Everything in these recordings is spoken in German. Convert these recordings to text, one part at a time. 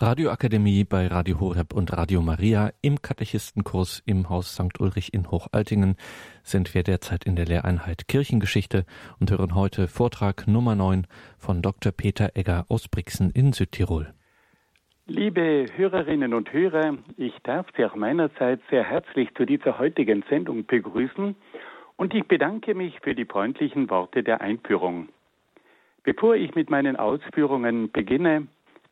Radioakademie bei Radio Horeb und Radio Maria im Katechistenkurs im Haus St. Ulrich in Hochaltingen sind wir derzeit in der Lehreinheit Kirchengeschichte und hören heute Vortrag Nummer 9 von Dr. Peter Egger aus Brixen in Südtirol. Liebe Hörerinnen und Hörer, ich darf Sie auch meinerseits sehr herzlich zu dieser heutigen Sendung begrüßen und ich bedanke mich für die freundlichen Worte der Einführung. Bevor ich mit meinen Ausführungen beginne,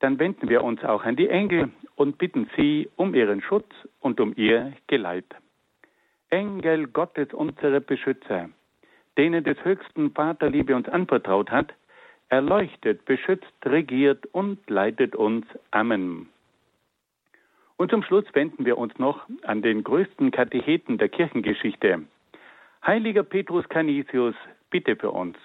Dann wenden wir uns auch an die Engel und bitten sie um ihren Schutz und um ihr Geleit. Engel Gottes, unsere Beschützer, denen des höchsten Vaterliebe uns anvertraut hat, erleuchtet, beschützt, regiert und leitet uns. Amen. Und zum Schluss wenden wir uns noch an den größten Katecheten der Kirchengeschichte. Heiliger Petrus Canisius, bitte für uns.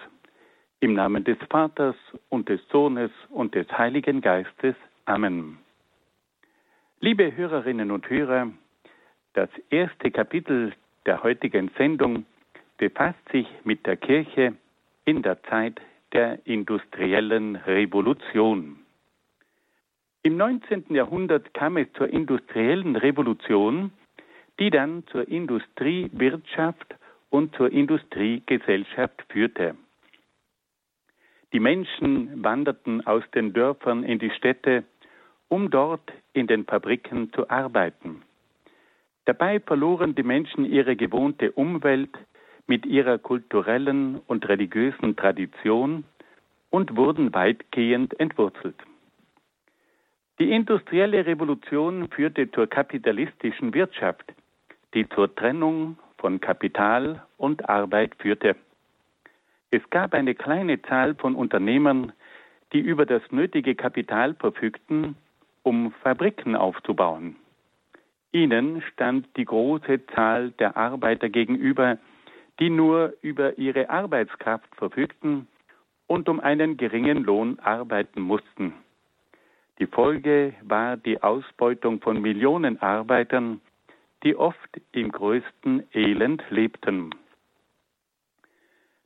Im Namen des Vaters und des Sohnes und des Heiligen Geistes. Amen. Liebe Hörerinnen und Hörer, das erste Kapitel der heutigen Sendung befasst sich mit der Kirche in der Zeit der industriellen Revolution. Im 19. Jahrhundert kam es zur industriellen Revolution, die dann zur Industriewirtschaft und zur Industriegesellschaft führte. Die Menschen wanderten aus den Dörfern in die Städte um dort in den Fabriken zu arbeiten. Dabei verloren die Menschen ihre gewohnte Umwelt mit ihrer kulturellen und religiösen Tradition und wurden weitgehend entwurzelt. Die industrielle Revolution führte zur kapitalistischen Wirtschaft, die zur Trennung von Kapital und Arbeit führte. Es gab eine kleine Zahl von Unternehmern, die über das nötige Kapital verfügten um Fabriken aufzubauen. Ihnen stand die große Zahl der Arbeiter gegenüber, die nur über ihre Arbeitskraft verfügten und um einen geringen Lohn arbeiten mussten. Die Folge war die Ausbeutung von Millionen Arbeitern, die oft im größten Elend lebten.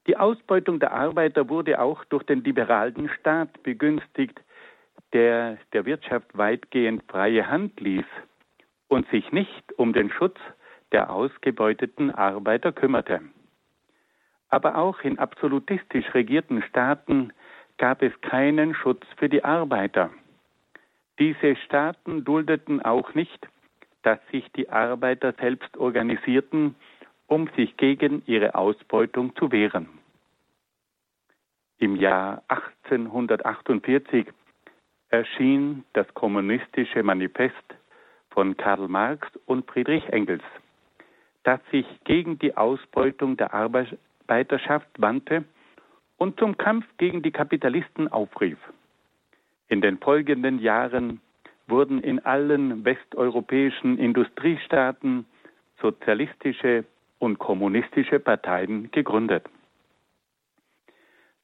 Die Ausbeutung der Arbeiter wurde auch durch den liberalen Staat begünstigt, der der Wirtschaft weitgehend freie Hand ließ und sich nicht um den Schutz der ausgebeuteten Arbeiter kümmerte. Aber auch in absolutistisch regierten Staaten gab es keinen Schutz für die Arbeiter. Diese Staaten duldeten auch nicht, dass sich die Arbeiter selbst organisierten, um sich gegen ihre Ausbeutung zu wehren. Im Jahr 1848 erschien das kommunistische Manifest von Karl Marx und Friedrich Engels, das sich gegen die Ausbeutung der Arbeiterschaft wandte und zum Kampf gegen die Kapitalisten aufrief. In den folgenden Jahren wurden in allen westeuropäischen Industriestaaten sozialistische und kommunistische Parteien gegründet.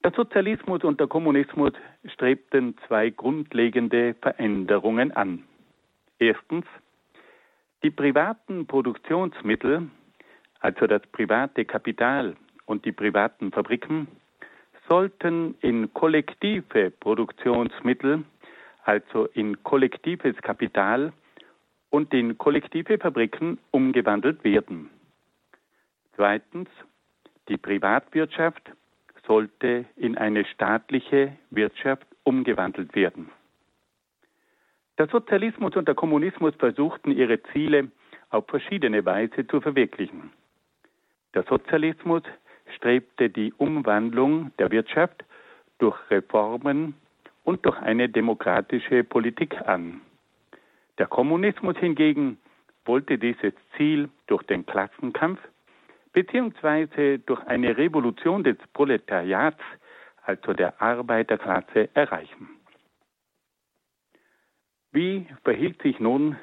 Der Sozialismus und der Kommunismus strebten zwei grundlegende Veränderungen an. Erstens, die privaten Produktionsmittel, also das private Kapital und die privaten Fabriken, sollten in kollektive Produktionsmittel, also in kollektives Kapital und in kollektive Fabriken umgewandelt werden. Zweitens, die Privatwirtschaft sollte in eine staatliche Wirtschaft umgewandelt werden. Der Sozialismus und der Kommunismus versuchten ihre Ziele auf verschiedene Weise zu verwirklichen. Der Sozialismus strebte die Umwandlung der Wirtschaft durch Reformen und durch eine demokratische Politik an. Der Kommunismus hingegen wollte dieses Ziel durch den Klassenkampf beziehungsweise durch eine Revolution des Proletariats, also der Arbeiterklasse, erreichen. Wie verhielt sich nun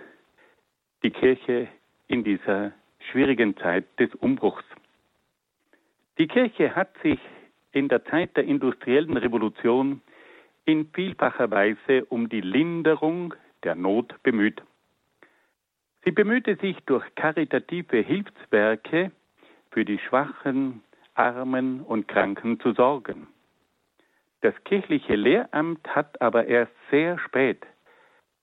die Kirche in dieser schwierigen Zeit des Umbruchs? Die Kirche hat sich in der Zeit der industriellen Revolution in vielfacher Weise um die Linderung der Not bemüht. Sie bemühte sich durch karitative Hilfswerke für die Schwachen, Armen und Kranken zu sorgen. Das kirchliche Lehramt hat aber erst sehr spät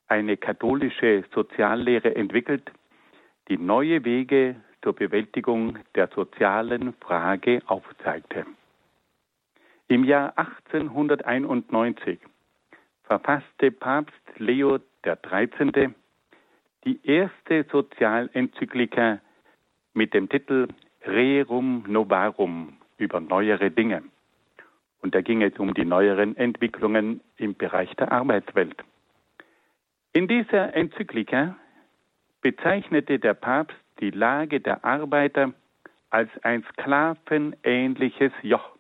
eine katholische Soziallehre entwickelt, die neue Wege zur Bewältigung der sozialen Frage aufzeigte. Im Jahr 1891 verfasste Papst Leo XIII. die erste Sozialenzyklika mit dem Titel Rerum Novarum über neuere Dinge. Und da ging es um die neueren Entwicklungen im Bereich der Arbeitswelt. In dieser Enzyklika bezeichnete der Papst die Lage der Arbeiter als ein sklavenähnliches Joch.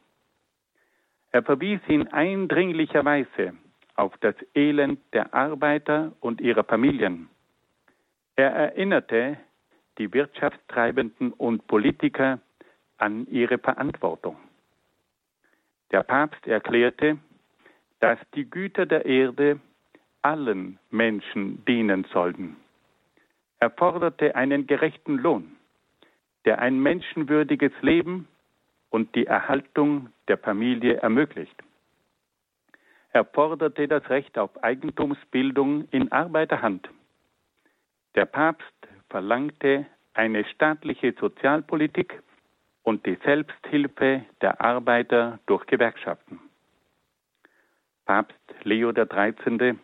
Er verwies in eindringlicher Weise auf das Elend der Arbeiter und ihrer Familien. Er erinnerte die Wirtschaftstreibenden und Politiker an ihre Verantwortung. Der Papst erklärte, dass die Güter der Erde allen Menschen dienen sollten. Er forderte einen gerechten Lohn, der ein menschenwürdiges Leben und die Erhaltung der Familie ermöglicht. Er forderte das Recht auf Eigentumsbildung in Arbeiterhand. Der Papst verlangte eine staatliche Sozialpolitik und die Selbsthilfe der Arbeiter durch Gewerkschaften. Papst Leo XIII.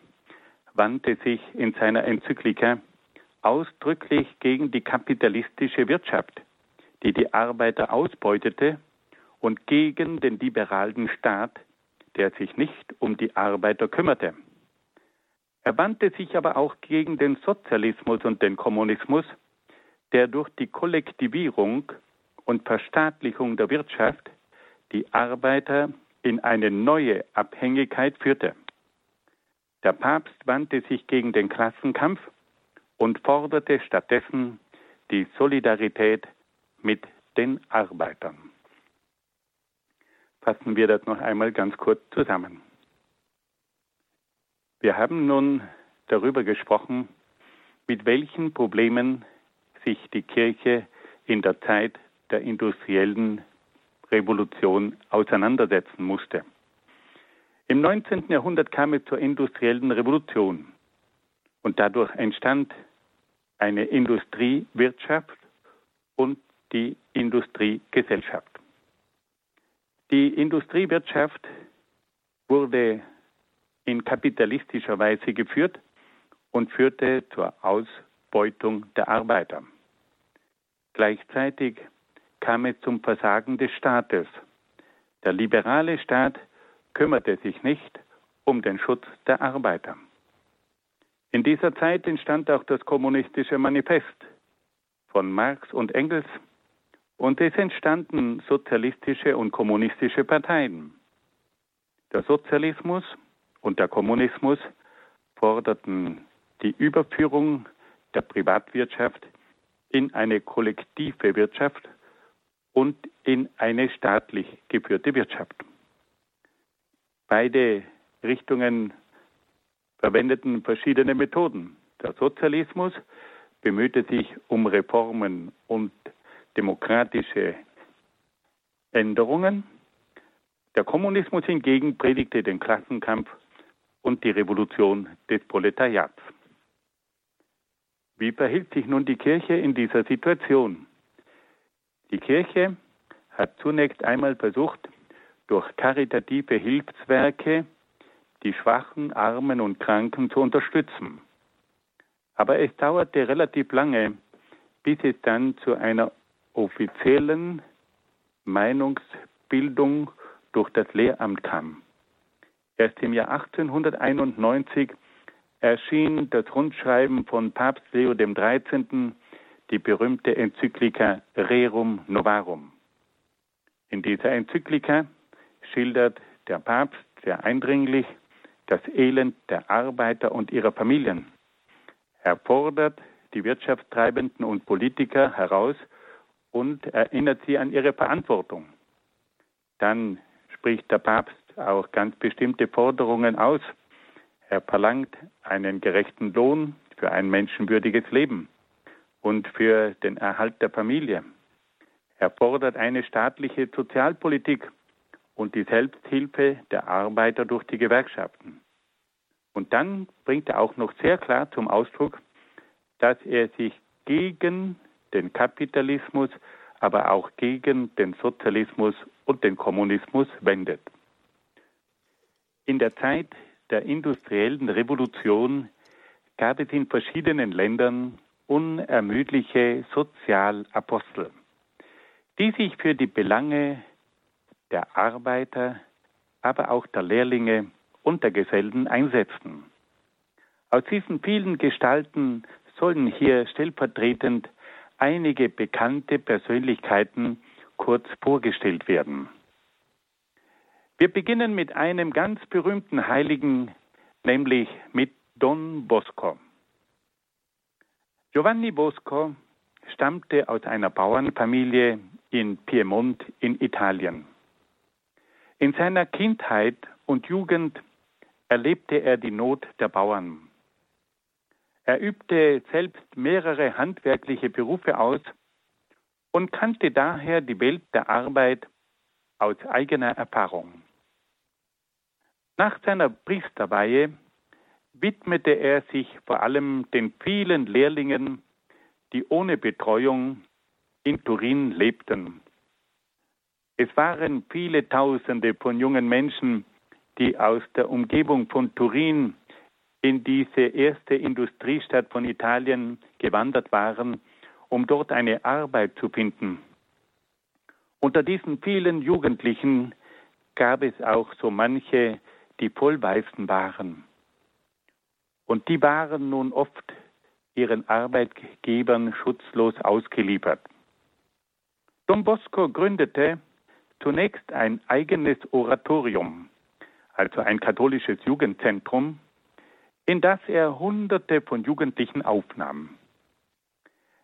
wandte sich in seiner Enzyklika ausdrücklich gegen die kapitalistische Wirtschaft, die die Arbeiter ausbeutete, und gegen den liberalen Staat, der sich nicht um die Arbeiter kümmerte. Er wandte sich aber auch gegen den Sozialismus und den Kommunismus, der durch die Kollektivierung und Verstaatlichung der Wirtschaft die Arbeiter in eine neue Abhängigkeit führte. Der Papst wandte sich gegen den Klassenkampf und forderte stattdessen die Solidarität mit den Arbeitern. Fassen wir das noch einmal ganz kurz zusammen. Wir haben nun darüber gesprochen, mit welchen Problemen sich die Kirche in der Zeit der industriellen Revolution auseinandersetzen musste. Im 19. Jahrhundert kam es zur industriellen Revolution und dadurch entstand eine Industriewirtschaft und die Industriegesellschaft. Die Industriewirtschaft wurde in kapitalistischer Weise geführt und führte zur Ausbeutung der Arbeiter. Gleichzeitig kam es zum Versagen des Staates. Der liberale Staat kümmerte sich nicht um den Schutz der Arbeiter. In dieser Zeit entstand auch das kommunistische Manifest von Marx und Engels und es entstanden sozialistische und kommunistische Parteien. Der Sozialismus und der Kommunismus forderten die Überführung der Privatwirtschaft in eine kollektive Wirtschaft und in eine staatlich geführte Wirtschaft. Beide Richtungen verwendeten verschiedene Methoden. Der Sozialismus bemühte sich um Reformen und demokratische Änderungen. Der Kommunismus hingegen predigte den Klassenkampf und die Revolution des Proletariats. Wie verhielt sich nun die Kirche in dieser Situation? Die Kirche hat zunächst einmal versucht, durch karitative Hilfswerke die Schwachen, Armen und Kranken zu unterstützen. Aber es dauerte relativ lange, bis es dann zu einer offiziellen Meinungsbildung durch das Lehramt kam. Erst im Jahr 1891 erschien das Rundschreiben von Papst Leo XIII., die berühmte Enzyklika Rerum Novarum. In dieser Enzyklika schildert der Papst sehr eindringlich das Elend der Arbeiter und ihrer Familien. Er fordert die Wirtschaftstreibenden und Politiker heraus und erinnert sie an ihre Verantwortung. Dann spricht der Papst auch ganz bestimmte Forderungen aus. Er verlangt einen gerechten Lohn für ein menschenwürdiges Leben und für den Erhalt der Familie. Er fordert eine staatliche Sozialpolitik und die Selbsthilfe der Arbeiter durch die Gewerkschaften. Und dann bringt er auch noch sehr klar zum Ausdruck, dass er sich gegen den Kapitalismus, aber auch gegen den Sozialismus und den Kommunismus wendet. In der Zeit der industriellen Revolution gab es in verschiedenen Ländern unermüdliche Sozialapostel, die sich für die Belange der Arbeiter, aber auch der Lehrlinge und der Gesellen einsetzten. Aus diesen vielen Gestalten sollen hier stellvertretend einige bekannte Persönlichkeiten kurz vorgestellt werden. Wir beginnen mit einem ganz berühmten Heiligen, nämlich mit Don Bosco. Giovanni Bosco stammte aus einer Bauernfamilie in Piemont in Italien. In seiner Kindheit und Jugend erlebte er die Not der Bauern. Er übte selbst mehrere handwerkliche Berufe aus und kannte daher die Welt der Arbeit aus eigener Erfahrung. Nach seiner Priesterweihe widmete er sich vor allem den vielen Lehrlingen, die ohne Betreuung in Turin lebten. Es waren viele Tausende von jungen Menschen, die aus der Umgebung von Turin in diese erste Industriestadt von Italien gewandert waren, um dort eine Arbeit zu finden. Unter diesen vielen Jugendlichen gab es auch so manche, die Vollweißen waren. Und die waren nun oft ihren Arbeitgebern schutzlos ausgeliefert. Don Bosco gründete zunächst ein eigenes Oratorium, also ein katholisches Jugendzentrum, in das er Hunderte von Jugendlichen aufnahm.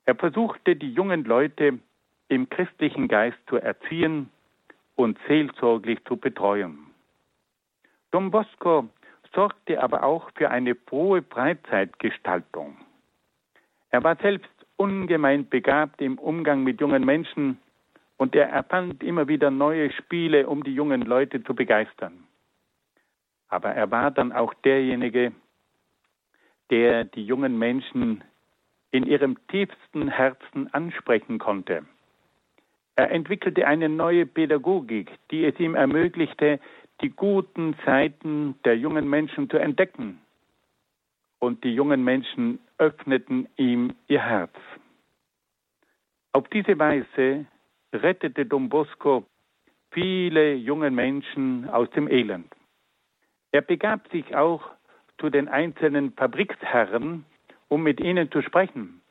Er versuchte, die jungen Leute im christlichen Geist zu erziehen und seelsorglich zu betreuen. Don Bosco sorgte aber auch für eine frohe Freizeitgestaltung. Er war selbst ungemein begabt im Umgang mit jungen Menschen und er erfand immer wieder neue Spiele, um die jungen Leute zu begeistern. Aber er war dann auch derjenige, der die jungen Menschen in ihrem tiefsten Herzen ansprechen konnte. Er entwickelte eine neue Pädagogik, die es ihm ermöglichte, die guten Seiten der jungen Menschen zu entdecken. Und die jungen Menschen öffneten ihm ihr Herz. Auf diese Weise rettete Don Bosco viele junge Menschen aus dem Elend. Er begab sich auch zu den einzelnen Fabriksherren, um mit ihnen zu sprechen.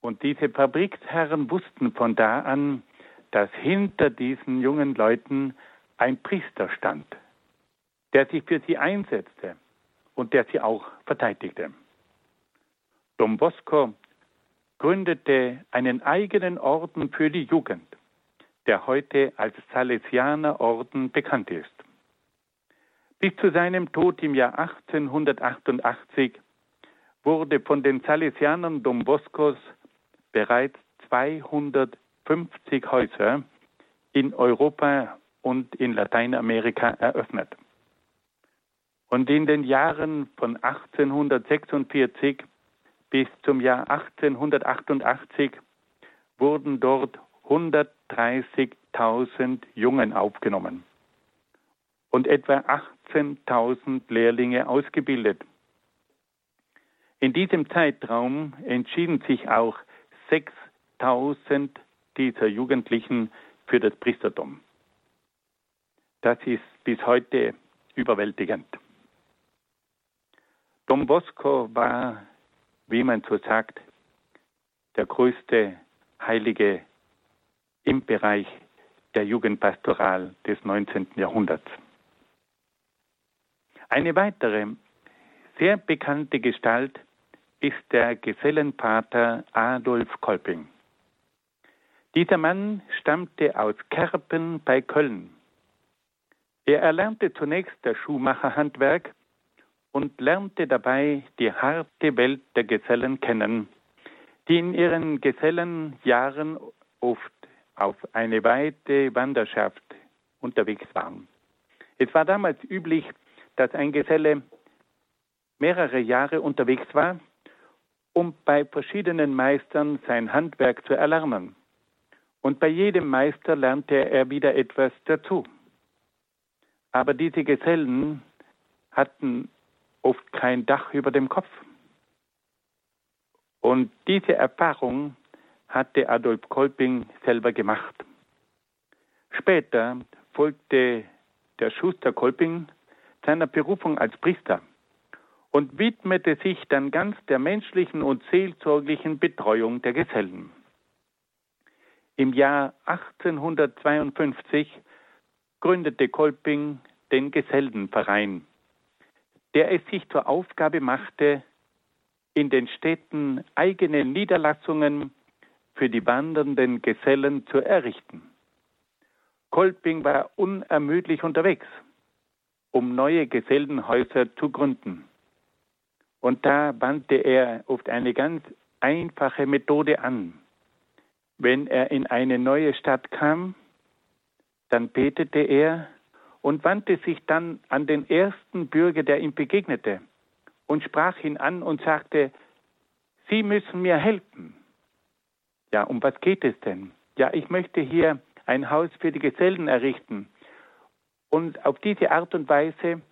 Und diese Fabriksherren wussten von da an, dass hinter diesen jungen Leuten ein Priester stand, der sich für sie einsetzte und der sie auch verteidigte. Don Bosco gründete einen eigenen Orden für die Jugend, der heute als Salesianerorden bekannt ist. Bis zu seinem Tod im Jahr 1888 wurde von den Salesianern Don Boscos bereits 250 Häuser in Europa und in Lateinamerika eröffnet. Und in den Jahren von 1846 bis zum Jahr 1888 wurden dort 130.000 Jungen aufgenommen und etwa 18.000 Lehrlinge ausgebildet. In diesem Zeitraum entschieden sich auch 6000 dieser Jugendlichen für das Priestertum. Das ist bis heute überwältigend. Don Bosco war, wie man so sagt, der größte Heilige im Bereich der Jugendpastoral des 19. Jahrhunderts. Eine weitere sehr bekannte Gestalt ist der Gesellenpater Adolf Kolping. Dieser Mann stammte aus Kerpen bei Köln. Er erlernte zunächst das Schuhmacherhandwerk und lernte dabei die harte Welt der Gesellen kennen, die in ihren Gesellenjahren oft auf eine weite Wanderschaft unterwegs waren. Es war damals üblich, dass ein Geselle mehrere Jahre unterwegs war, um bei verschiedenen Meistern sein Handwerk zu erlernen. Und bei jedem Meister lernte er wieder etwas dazu. Aber diese Gesellen hatten oft kein Dach über dem Kopf. Und diese Erfahrung hatte Adolf Kolping selber gemacht. Später folgte der Schuster Kolping seiner Berufung als Priester und widmete sich dann ganz der menschlichen und seelsorglichen Betreuung der Gesellen. Im Jahr 1852 gründete Kolping den Gesellenverein, der es sich zur Aufgabe machte, in den Städten eigene Niederlassungen für die wandernden Gesellen zu errichten. Kolping war unermüdlich unterwegs, um neue Gesellenhäuser zu gründen. Und da wandte er oft eine ganz einfache Methode an. Wenn er in eine neue Stadt kam, dann betete er und wandte sich dann an den ersten Bürger, der ihm begegnete, und sprach ihn an und sagte, Sie müssen mir helfen. Ja, um was geht es denn? Ja, ich möchte hier ein Haus für die Gesellen errichten. Und auf diese Art und Weise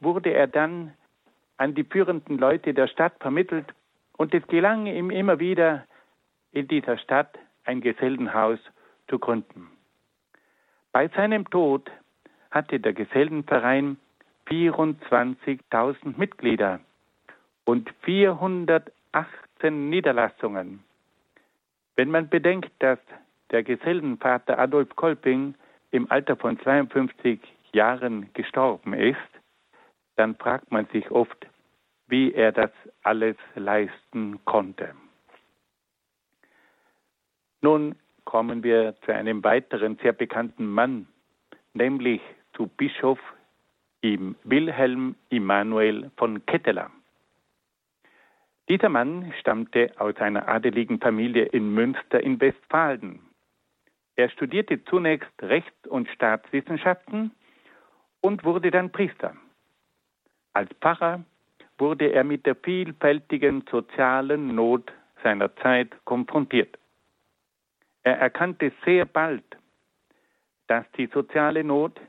wurde er dann an die führenden Leute der Stadt vermittelt und es gelang ihm immer wieder, in dieser Stadt ein Gesellenhaus zu gründen. Bei seinem Tod hatte der Gesellenverein 24.000 Mitglieder und 418 Niederlassungen. Wenn man bedenkt, dass der Gesellenvater Adolf Kolping im Alter von 52 Jahren gestorben ist, dann fragt man sich oft, wie er das alles leisten konnte. Nun kommen wir zu einem weiteren sehr bekannten Mann, nämlich zu Bischof Wilhelm Immanuel von Ketteler. Dieser Mann stammte aus einer adeligen Familie in Münster in Westfalen. Er studierte zunächst Recht und Staatswissenschaften und wurde dann Priester. Als Pfarrer wurde er mit der vielfältigen sozialen Not seiner Zeit konfrontiert. Er erkannte sehr bald, dass die soziale Not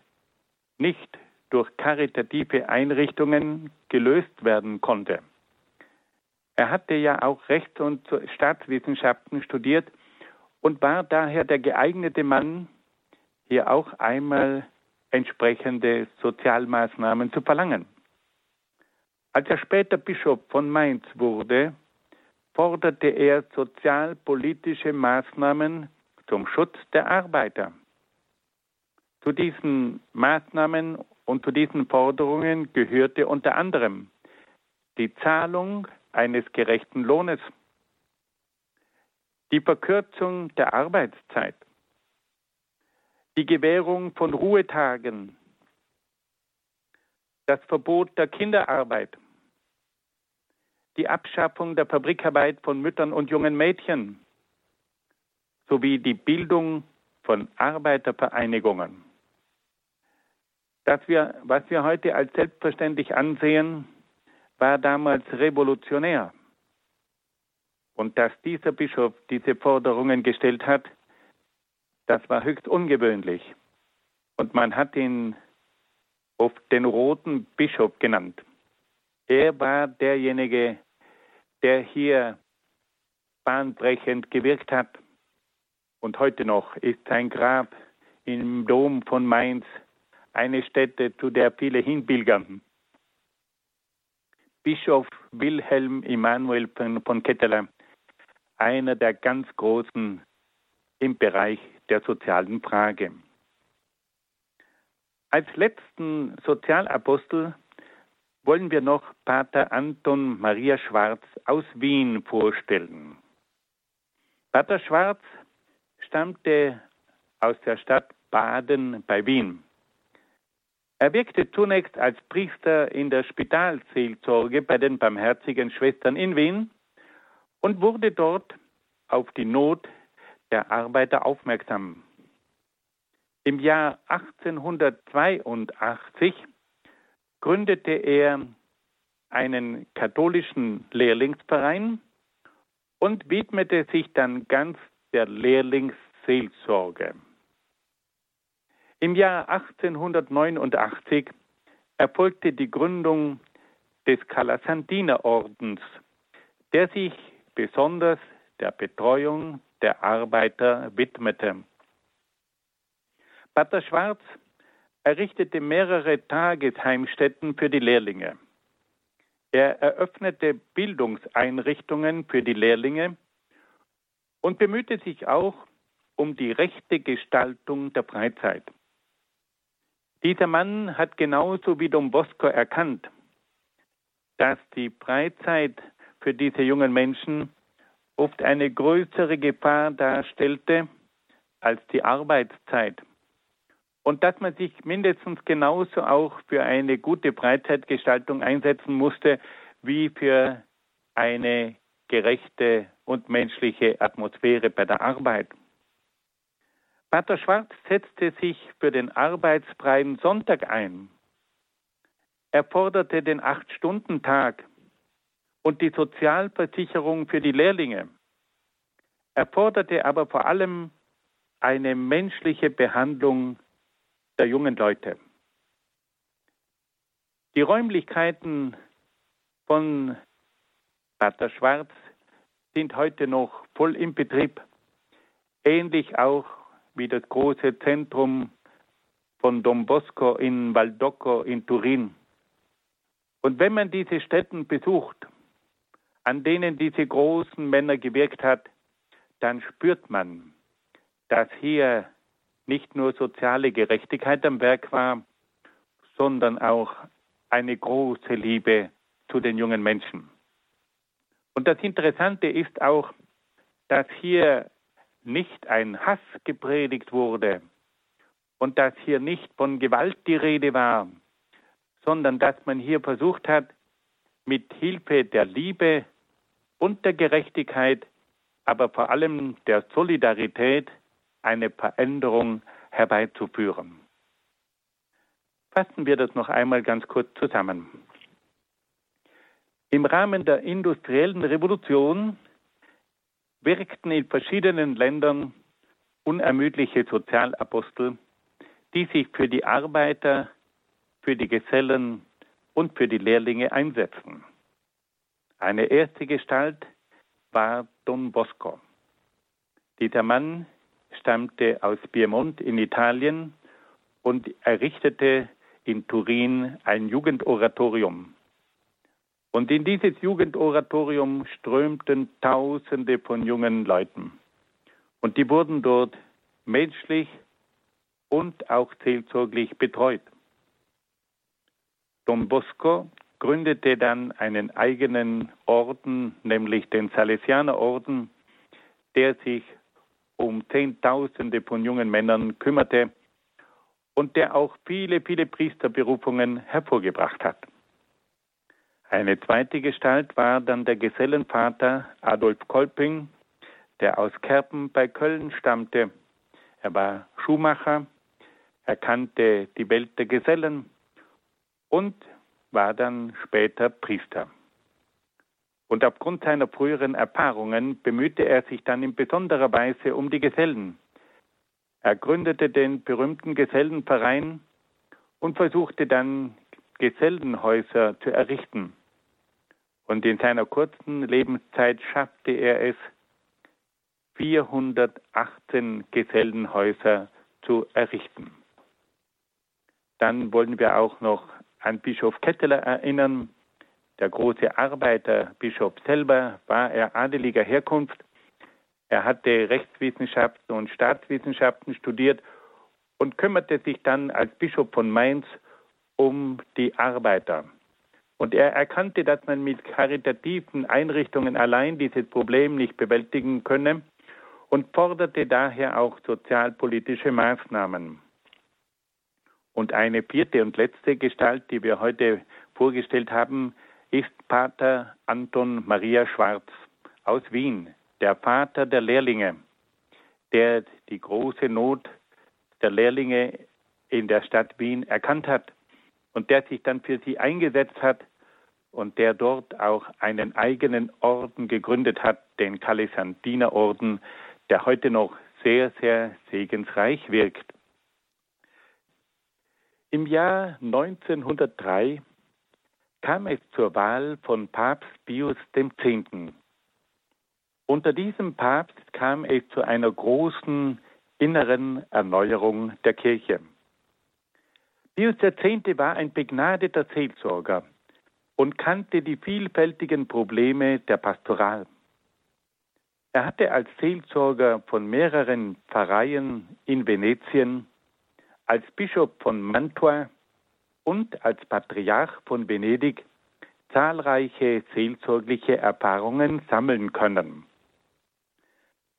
nicht durch karitative Einrichtungen gelöst werden konnte. Er hatte ja auch Rechts- und Staatswissenschaften studiert und war daher der geeignete Mann, hier auch einmal entsprechende Sozialmaßnahmen zu verlangen. Als er später Bischof von Mainz wurde, forderte er sozialpolitische Maßnahmen zum Schutz der Arbeiter. Zu diesen Maßnahmen und zu diesen Forderungen gehörte unter anderem die Zahlung eines gerechten Lohnes, die Verkürzung der Arbeitszeit, die Gewährung von Ruhetagen, das Verbot der Kinderarbeit, die Abschaffung der Fabrikarbeit von Müttern und jungen Mädchen sowie die Bildung von Arbeitervereinigungen. Das wir, was wir heute als selbstverständlich ansehen, war damals revolutionär. Und dass dieser Bischof diese Forderungen gestellt hat, das war höchst ungewöhnlich. Und man hat ihn oft den roten Bischof genannt. Er war derjenige, der hier bahnbrechend gewirkt hat. Und heute noch ist sein Grab im Dom von Mainz eine Stätte, zu der viele hinpilgern. Bischof Wilhelm Immanuel von Ketteler, einer der ganz Großen im Bereich der sozialen Frage. Als letzten Sozialapostel wollen wir noch Pater Anton Maria Schwarz aus Wien vorstellen. Pater Schwarz stammte aus der Stadt Baden bei Wien. Er wirkte zunächst als Priester in der Spitalseelsorge bei den Barmherzigen Schwestern in Wien und wurde dort auf die Not der Arbeiter aufmerksam. Im Jahr 1882 gründete er einen katholischen Lehrlingsverein und widmete sich dann ganz der Lehrlingsseelsorge. Im Jahr 1889 erfolgte die Gründung des Calasandiner-Ordens, der sich besonders der Betreuung der Arbeiter widmete. Pater Schwarz errichtete mehrere Tagesheimstätten für die Lehrlinge. Er eröffnete Bildungseinrichtungen für die Lehrlinge und bemühte sich auch um die rechte Gestaltung der Freizeit. Dieser Mann hat genauso wie Don Bosco erkannt, dass die Freizeit für diese jungen Menschen oft eine größere Gefahr darstellte als die Arbeitszeit und dass man sich mindestens genauso auch für eine gute Freizeitgestaltung einsetzen musste wie für eine gerechte und menschliche Atmosphäre bei der Arbeit. Pater Schwarz setzte sich für den arbeitsfreien Sonntag ein. Er forderte den Acht-Stunden-Tag und die Sozialversicherung für die Lehrlinge. Er forderte aber vor allem eine menschliche Behandlung der jungen Leute. Die Räumlichkeiten von Pater Schwarz sind heute noch voll im Betrieb, ähnlich auch wie das große Zentrum von Don Bosco in Valdocco in Turin. Und wenn man diese Städten besucht, an denen diese großen Männer gewirkt hat, dann spürt man, dass hier nicht nur soziale Gerechtigkeit am Werk war, sondern auch eine große Liebe zu den jungen Menschen. Und das Interessante ist auch, dass hier nicht ein Hass gepredigt wurde und dass hier nicht von Gewalt die Rede war, sondern dass man hier versucht hat, mit Hilfe der Liebe und der Gerechtigkeit, aber vor allem der Solidarität eine Veränderung herbeizuführen. Fassen wir das noch einmal ganz kurz zusammen. Im Rahmen der industriellen Revolution wirkten in verschiedenen Ländern unermüdliche Sozialapostel, die sich für die Arbeiter, für die Gesellen und für die Lehrlinge einsetzten. Eine erste Gestalt war Don Bosco. Dieser Mann stammte aus Piemont in Italien und errichtete in Turin ein Jugendoratorium. Und in dieses Jugendoratorium strömten Tausende von jungen Leuten. Und die wurden dort menschlich und auch seelsorglich betreut. Don Bosco gründete dann einen eigenen Orden, nämlich den Salesianerorden, der sich um Zehntausende von jungen Männern kümmerte und der auch viele, viele Priesterberufungen hervorgebracht hat. Eine zweite Gestalt war dann der Gesellenvater Adolf Kolping, der aus Kerpen bei Köln stammte. Er war Schuhmacher, er kannte die Welt der Gesellen und war dann später Priester. Und aufgrund seiner früheren Erfahrungen bemühte er sich dann in besonderer Weise um die Gesellen. Er gründete den berühmten Gesellenverein und versuchte dann Gesellenhäuser zu errichten. Und in seiner kurzen Lebenszeit schaffte er es, 418 Gesellenhäuser zu errichten. Dann wollen wir auch noch an Bischof Ketteler erinnern. Der große Arbeiterbischof selber war er adeliger Herkunft. Er hatte Rechtswissenschaften und Staatswissenschaften studiert und kümmerte sich dann als Bischof von Mainz um die Arbeiter. Und er erkannte, dass man mit karitativen Einrichtungen allein dieses Problem nicht bewältigen könne und forderte daher auch sozialpolitische Maßnahmen. Und eine vierte und letzte Gestalt, die wir heute vorgestellt haben, ist Pater Anton Maria Schwarz aus Wien, der Vater der Lehrlinge, der die große Not der Lehrlinge in der Stadt Wien erkannt hat und der sich dann für sie eingesetzt hat und der dort auch einen eigenen Orden gegründet hat, den Kalisantinerorden, der heute noch sehr, sehr segensreich wirkt. Im Jahr 1903 kam es zur Wahl von Papst Pius X. Unter diesem Papst kam es zu einer großen inneren Erneuerung der Kirche. Pius X. war ein begnadeter Seelsorger und kannte die vielfältigen Probleme der Pastoral. Er hatte als Seelsorger von mehreren Pfarreien in Venetien, als Bischof von Mantua und als Patriarch von Venedig zahlreiche seelsorgliche Erfahrungen sammeln können.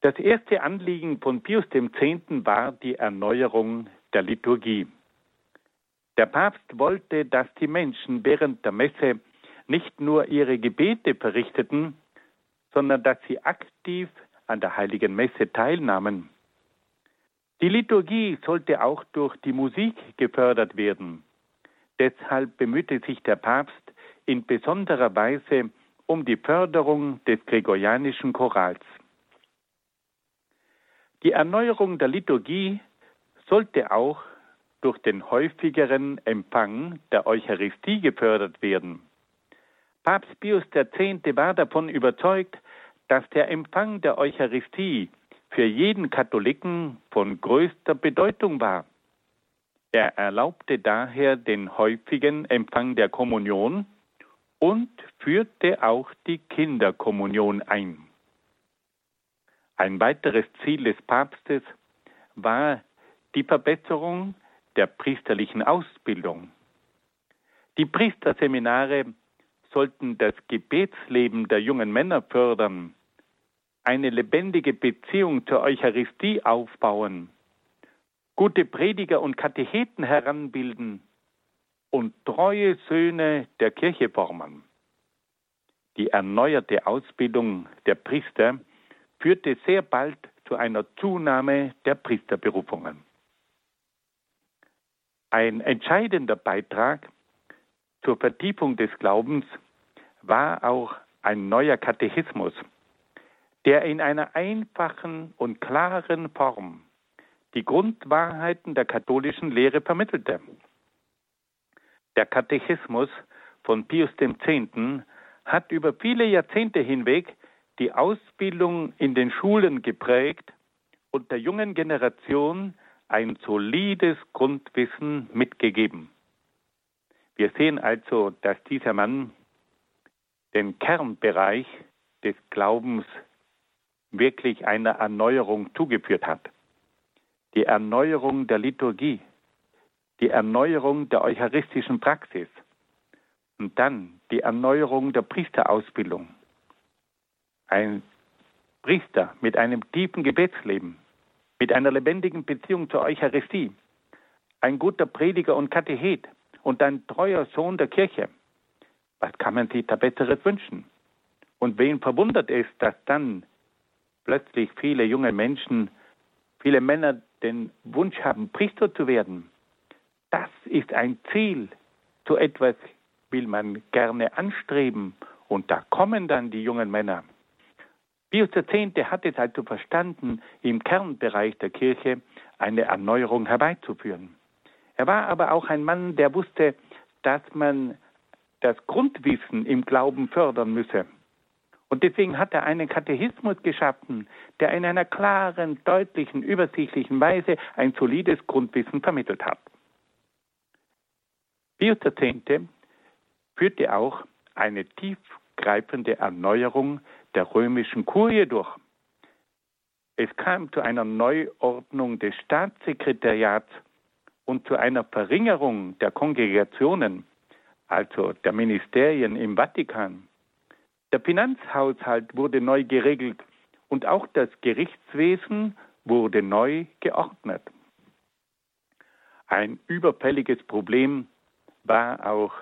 Das erste Anliegen von Pius X. war die Erneuerung der Liturgie. Der Papst wollte, dass die Menschen während der Messe nicht nur ihre Gebete verrichteten, sondern dass sie aktiv an der heiligen Messe teilnahmen. Die Liturgie sollte auch durch die Musik gefördert werden. Deshalb bemühte sich der Papst in besonderer Weise um die Förderung des gregorianischen Chorals. Die Erneuerung der Liturgie sollte auch durch den häufigeren Empfang der Eucharistie gefördert werden. Papst Pius X. war davon überzeugt, dass der Empfang der Eucharistie für jeden Katholiken von größter Bedeutung war. Er erlaubte daher den häufigen Empfang der Kommunion und führte auch die Kinderkommunion ein. Ein weiteres Ziel des Papstes war die Verbesserung der priesterlichen Ausbildung. Die Priesterseminare sollten das Gebetsleben der jungen Männer fördern, eine lebendige Beziehung zur Eucharistie aufbauen, gute Prediger und Katecheten heranbilden und treue Söhne der Kirche formen. Die erneuerte Ausbildung der Priester führte sehr bald zu einer Zunahme der Priesterberufungen. Ein entscheidender Beitrag zur Vertiefung des Glaubens war auch ein neuer Katechismus, der in einer einfachen und klaren Form die Grundwahrheiten der katholischen Lehre vermittelte. Der Katechismus von Pius X. hat über viele Jahrzehnte hinweg die Ausbildung in den Schulen geprägt und der jungen Generation ein solides Grundwissen mitgegeben. Wir sehen also, dass dieser Mann den Kernbereich des Glaubens wirklich einer Erneuerung zugeführt hat. Die Erneuerung der Liturgie, die Erneuerung der eucharistischen Praxis und dann die Erneuerung der Priesterausbildung. Ein Priester mit einem tiefen Gebetsleben, mit einer lebendigen Beziehung zur Eucharistie, ein guter Prediger und Katechet und ein treuer Sohn der Kirche. Was kann man sich da Besseres wünschen? Und wen verwundert es, dass dann plötzlich viele junge Menschen, viele Männer den Wunsch haben, Priester zu werden. Das ist ein Ziel. So etwas will man gerne anstreben. Und da kommen dann die jungen Männer. Pius X. hat es also verstanden, im Kernbereich der Kirche eine Erneuerung herbeizuführen. Er war aber auch ein Mann, der wusste, dass man das Grundwissen im Glauben fördern müsse. Und deswegen hat er einen Katechismus geschaffen, der in einer klaren, deutlichen, übersichtlichen Weise ein solides Grundwissen vermittelt hat. Pius X. führte auch eine tiefgreifende Erneuerung der römischen Kurie durch. Es kam zu einer Neuordnung des Staatssekretariats und zu einer Verringerung der Kongregationen, also der Ministerien im Vatikan. Der Finanzhaushalt wurde neu geregelt und auch das Gerichtswesen wurde neu geordnet. Ein überfälliges Problem war auch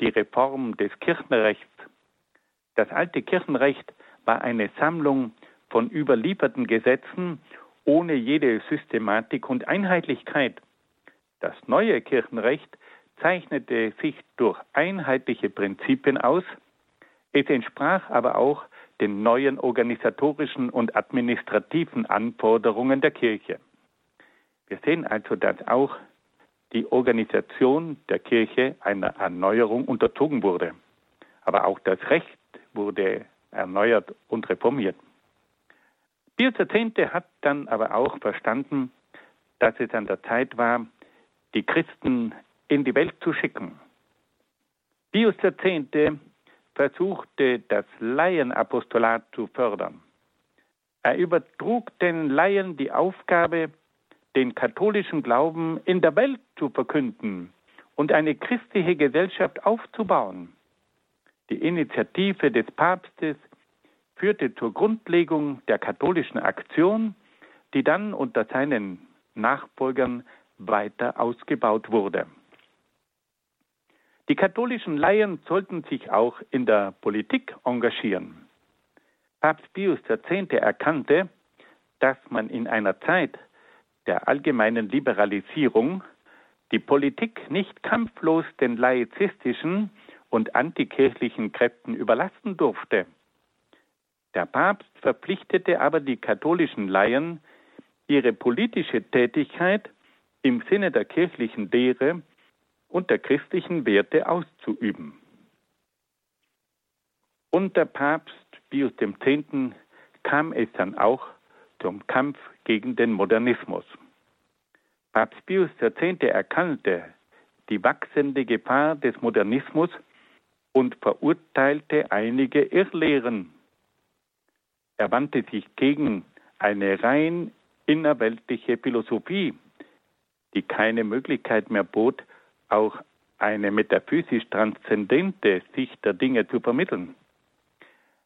die Reform des Kirchenrechts. Das alte Kirchenrecht war eine Sammlung von überlieferten Gesetzen ohne jede Systematik und Einheitlichkeit. Das neue Kirchenrecht zeichnete sich durch einheitliche Prinzipien aus, es entsprach aber auch den neuen organisatorischen und administrativen Anforderungen der Kirche. Wir sehen also, dass auch die Organisation der Kirche einer Erneuerung unterzogen wurde. Aber auch das Recht wurde erneuert und reformiert. Pius X. hat dann aber auch verstanden, dass es an der Zeit war, die Christen in die Welt zu schicken. Pius X. versuchte, das Laienapostolat zu fördern. Er übertrug den Laien die Aufgabe, den katholischen Glauben in der Welt zu verkünden und eine christliche Gesellschaft aufzubauen. Die Initiative des Papstes führte zur Grundlegung der katholischen Aktion, die dann unter seinen Nachfolgern weiter ausgebaut wurde. Die katholischen Laien sollten sich auch in der Politik engagieren. Papst Pius X. erkannte, dass man in einer Zeit der allgemeinen Liberalisierung die Politik nicht kampflos den laizistischen und antikirchlichen Kräften überlassen durfte. Der Papst verpflichtete aber die katholischen Laien, ihre politische Tätigkeit im Sinne der kirchlichen Lehre und der christlichen Werte auszuüben. Unter Papst Pius X. kam es dann auch zum Kampf gegen den Modernismus. Papst Pius X. erkannte die wachsende Gefahr des Modernismus und verurteilte einige Irrlehren. Er wandte sich gegen eine rein innerweltliche Philosophie, die keine Möglichkeit mehr bot, auch eine metaphysisch transzendente Sicht der Dinge zu vermitteln.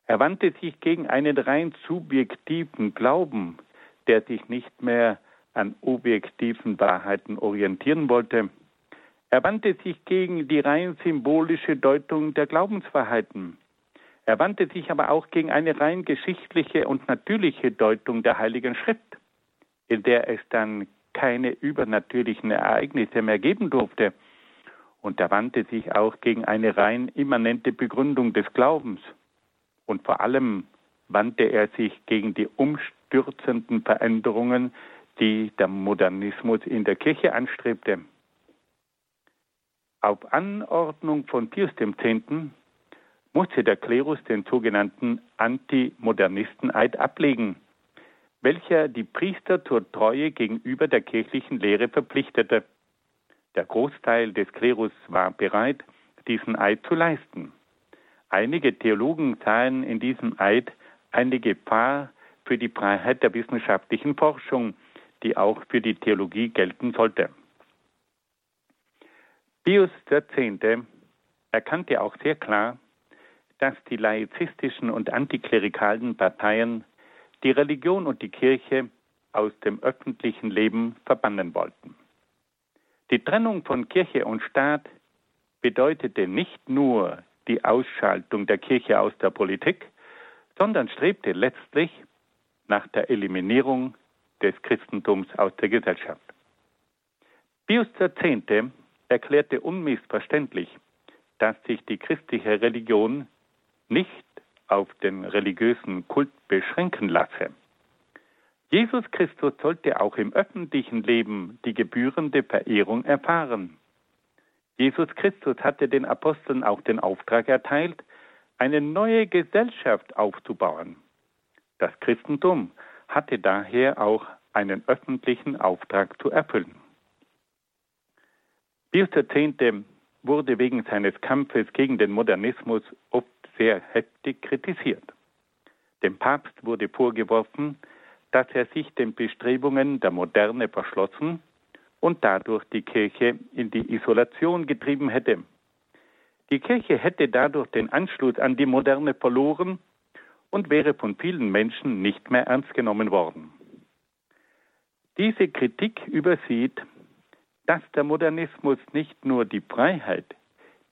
Er wandte sich gegen einen rein subjektiven Glauben, der sich nicht mehr an objektiven Wahrheiten orientieren wollte. Er wandte sich gegen die rein symbolische Deutung der Glaubenswahrheiten. Er wandte sich aber auch gegen eine rein geschichtliche und natürliche Deutung der Heiligen Schrift, in der es dann keine übernatürlichen Ereignisse mehr geben durfte. Und er wandte sich auch gegen eine rein immanente Begründung des Glaubens. Und vor allem wandte er sich gegen die umstürzenden Veränderungen, die der Modernismus in der Kirche anstrebte. Auf Anordnung von Pius X. musste der Klerus den sogenannten Antimodernisten-Eid ablegen welcher die Priester zur Treue gegenüber der kirchlichen Lehre verpflichtete. Der Großteil des Klerus war bereit, diesen Eid zu leisten. Einige Theologen sahen in diesem Eid eine Gefahr für die Freiheit der wissenschaftlichen Forschung, die auch für die Theologie gelten sollte. Pius X. erkannte auch sehr klar, dass die laizistischen und antiklerikalen Parteien die Religion und die Kirche aus dem öffentlichen Leben verbannen wollten. Die Trennung von Kirche und Staat bedeutete nicht nur die Ausschaltung der Kirche aus der Politik, sondern strebte letztlich nach der Eliminierung des Christentums aus der Gesellschaft. Pius X. erklärte unmissverständlich, dass sich die christliche Religion nicht auf den religiösen Kult beschränken lasse. Jesus Christus sollte auch im öffentlichen Leben die gebührende Verehrung erfahren. Jesus Christus hatte den Aposteln auch den Auftrag erteilt, eine neue Gesellschaft aufzubauen. Das Christentum hatte daher auch einen öffentlichen Auftrag zu erfüllen. Pius X. wurde wegen seines Kampfes gegen den Modernismus oft sehr heftig kritisiert. Dem Papst wurde vorgeworfen, dass er sich den Bestrebungen der Moderne verschlossen und dadurch die Kirche in die Isolation getrieben hätte. Die Kirche hätte dadurch den Anschluss an die Moderne verloren und wäre von vielen Menschen nicht mehr ernst genommen worden. Diese Kritik übersieht, dass der Modernismus nicht nur die Freiheit,